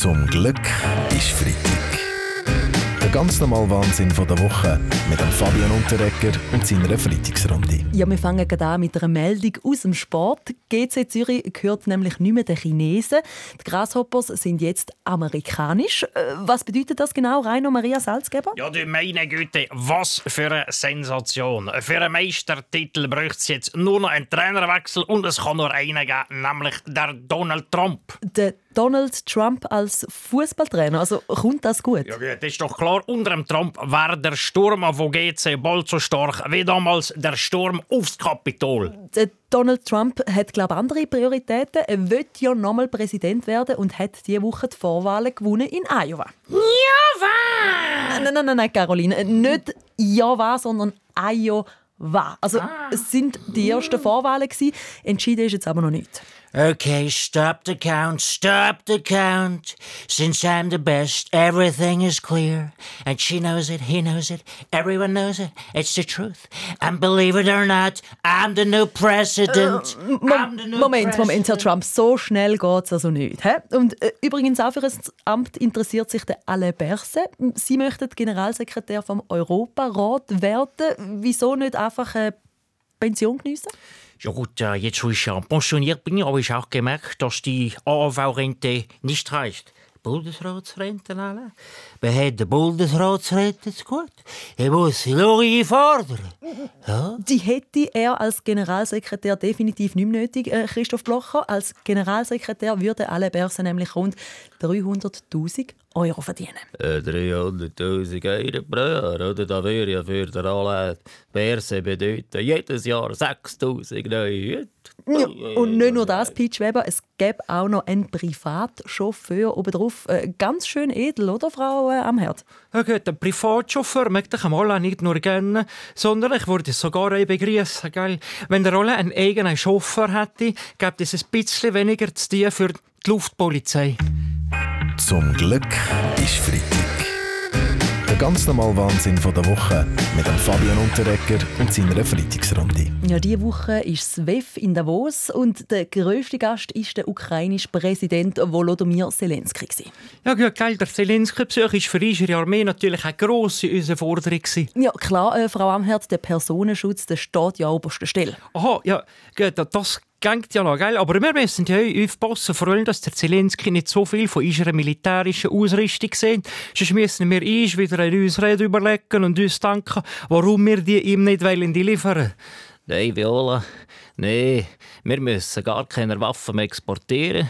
Zum Glück ist Freitag. Der ganz normale Wahnsinn von der Woche mit dem Fabian Unterrecker und seiner Freitagsrunde. Ja, wir fangen gerade an mit einer Meldung aus dem Sport. GC Zürich gehört nämlich nicht mehr den Chinesen. Die Grasshoppers sind jetzt amerikanisch. Äh, Was bedeutet das genau, Rainer Maria Salzgeber? Ja, du meine Güte, was für eine Sensation. Für einen Meistertitel bräuchte es jetzt nur noch einen Trainerwechsel und es kann nur einen geben, nämlich der Donald Trump. Der Donald Trump als Fußballtrainer. Also kommt das gut? Ja, gut, ist doch klar, unter dem Trump war der Sturm von GC bald so stark wie damals der Sturm aufs Kapitol. Der Donald Trump hat, glaube ich, andere Prioritäten. Er will ja nochmal Präsident werden und hat diese Woche die Vorwahlen gewonnen in Iowa. Ja, Nein, nein, nein, nein, Caroline. Nicht Iowa, sondern Iowa. Also, es sind die ersten Vorwahlen. Gewesen. Entschieden ist jetzt aber noch nicht. Okay, stop the count, stop the count. Since I'm the best, everything is clear. And she knows it, he knows it, everyone knows it. It's the truth. And believe it or not, I'm the new president. I'm the new Moment, Moment, Herr president. Trump, so schnell geht es also nicht. Hä? Und äh, übrigens auch für das Amt interessiert sich der Alain Berset. Sie möchten Generalsekretär vom Europarat werden. Wieso nicht einfach eine Pension geniessen? Ja gut, äh, jetzt wo ich ja pensioniert bin, habe ich auch gemerkt, dass die AV-Rente nicht reicht. Bundesratsrente alle. Wer hat die Bundesratsrente zu gut? Ich muss sie nur einfordern. Die hätte er als Generalsekretär definitiv nicht mehr nötig, äh, Christoph Blocher. Als Generalsekretär würde Alain Berset nämlich rund 300'000 Euro verdienen. Äh, 300'000 Euro pro Jahr, oder? Da würde ja für den Alain Berse bedeuten, jedes Jahr 6'000 neue Hüte. Ja, und nicht nur das, Peach Weber, es gäbe auch noch einen Privatchauffeur obendrauf. Äh, ganz schön edel, oder, Frau äh, Amherd? Ja gut, ein Privatchauffeur möchte ich einmal auch nicht nur gerne, sondern ich würde es sogar begrüßen. Gell? Wenn der Rolle einen eigenen Chauffeur hätte, gäbe es ein bisschen weniger zu tun für die Luftpolizei. Zum Glück ist Freitag. Der ganz normale Wahnsinn von der Woche mit dem Fabian Unterrecker und seiner Freitagsrunde. Ja, diese Woche ist das WEF in Davos und der grösste Gast ist der ukrainische Präsident Volodymyr Zelensky. Ja gut, gell, der Zelensky-Besuch war für unsere Armee natürlich eine grosse Herausforderung. Ja, klar, äh, Frau Amherd, der Personenschutz der steht ja an oberster Stelle. Aha, ja, das geht ja noch, gell? aber wir müssen ja aufpassen, vor allem, dass der Zelensky nicht so viel von unserer militärischen Ausrüstung sieht. Sonst müssen wir uns wieder eine Ausrede überlegen und uns denken, warum wir die ihm nicht wollen, die liefern Nein, Viola, nein, wir müssen gar keine Waffen mehr exportieren.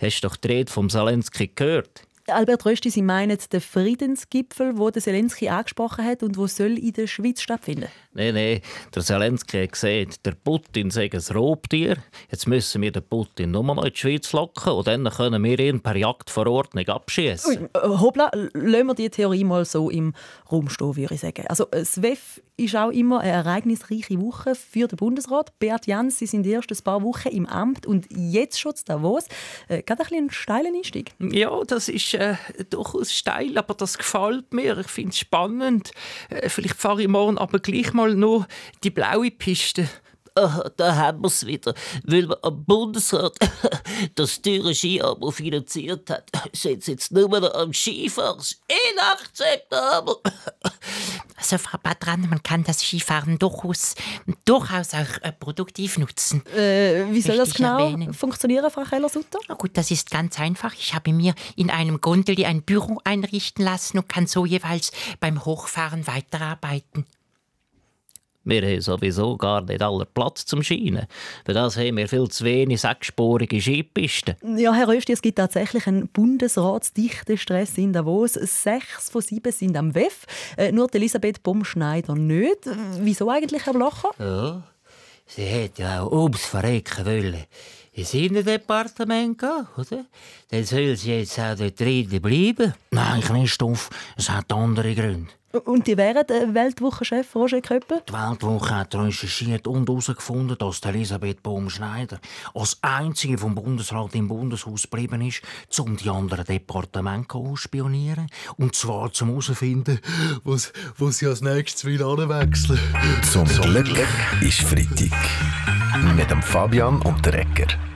Hast du doch die Rede vom Zelensky gehört? Albert Rösti, Sie meinen den Friedensgipfel, wo der Zelensky angesprochen hat und wo soll in der Schweiz stattfinden? Nein, nein, der Zelensky hat gesagt, der Putin sei ein Raubtier. Jetzt müssen wir den Putin nur noch in die Schweiz locken und dann können wir ihn per Jagdverordnung abschießen. Äh, Hoppla, lassen wir die Theorie mal so im Raum stehen, würde ich sagen. Also, äh, das WEF ist auch immer eine ereignisreiche Woche für den Bundesrat. Beat Jans, Sie sind erst ein paar Wochen im Amt und jetzt schon zu Davos. Äh, gerade ein bisschen einen steilen Einstieg. Ja, das ist äh, durchaus steil, aber das gefällt mir. Ich finde es spannend. Äh, vielleicht fahre ich morgen aber gleich mal noch die blaue Piste. Ah, da haben wir es wieder. Weil man am Bundesrat das teure Skiabo finanziert hat, sind sie jetzt nur noch am Skifahren. Inakzeptabel! Also, Frau Badran, man kann das Skifahren durchaus, durchaus auch äh, produktiv nutzen. Äh, wie soll das genau erwähnen. funktionieren, Frau Keller-Sutter? Na gut, das ist ganz einfach. Ich habe mir in einem Gondeli ein Büro einrichten lassen und kann so jeweils beim Hochfahren weiterarbeiten. Wir haben sowieso gar nicht aller Platz zum Schienen. Für das haben wir viel zu wenig sechsspurige Skipisten. Ja, Herr Rösti, es gibt tatsächlich einen bundesratsdichten Stress in Davos. Sechs von sieben sind am WEF. Äh, nur die Elisabeth Baumschneider nicht. Wieso eigentlich, Herr Blocher? Ja, sie hätte ja auch ums Verrecken wollen. In seinem Departement gehen, oder? Dann soll sie jetzt auch dort drin bleiben. Nein, Christoph, es hat andere Gründe. Und die wären der Weltwochenchef Roger Köppel? Die Weltwoche hat recherchiert und herausgefunden, dass Elisabeth Baumschneider als einzige vom Bundesrat im Bundeshaus geblieben ist, um die anderen Departemente ausspionieren. Und zwar zum herausfinden, was, was sie als nächstes wieder anwechseln. Zum Glück ist Freitag. Mit dem Fabian und der Ecker.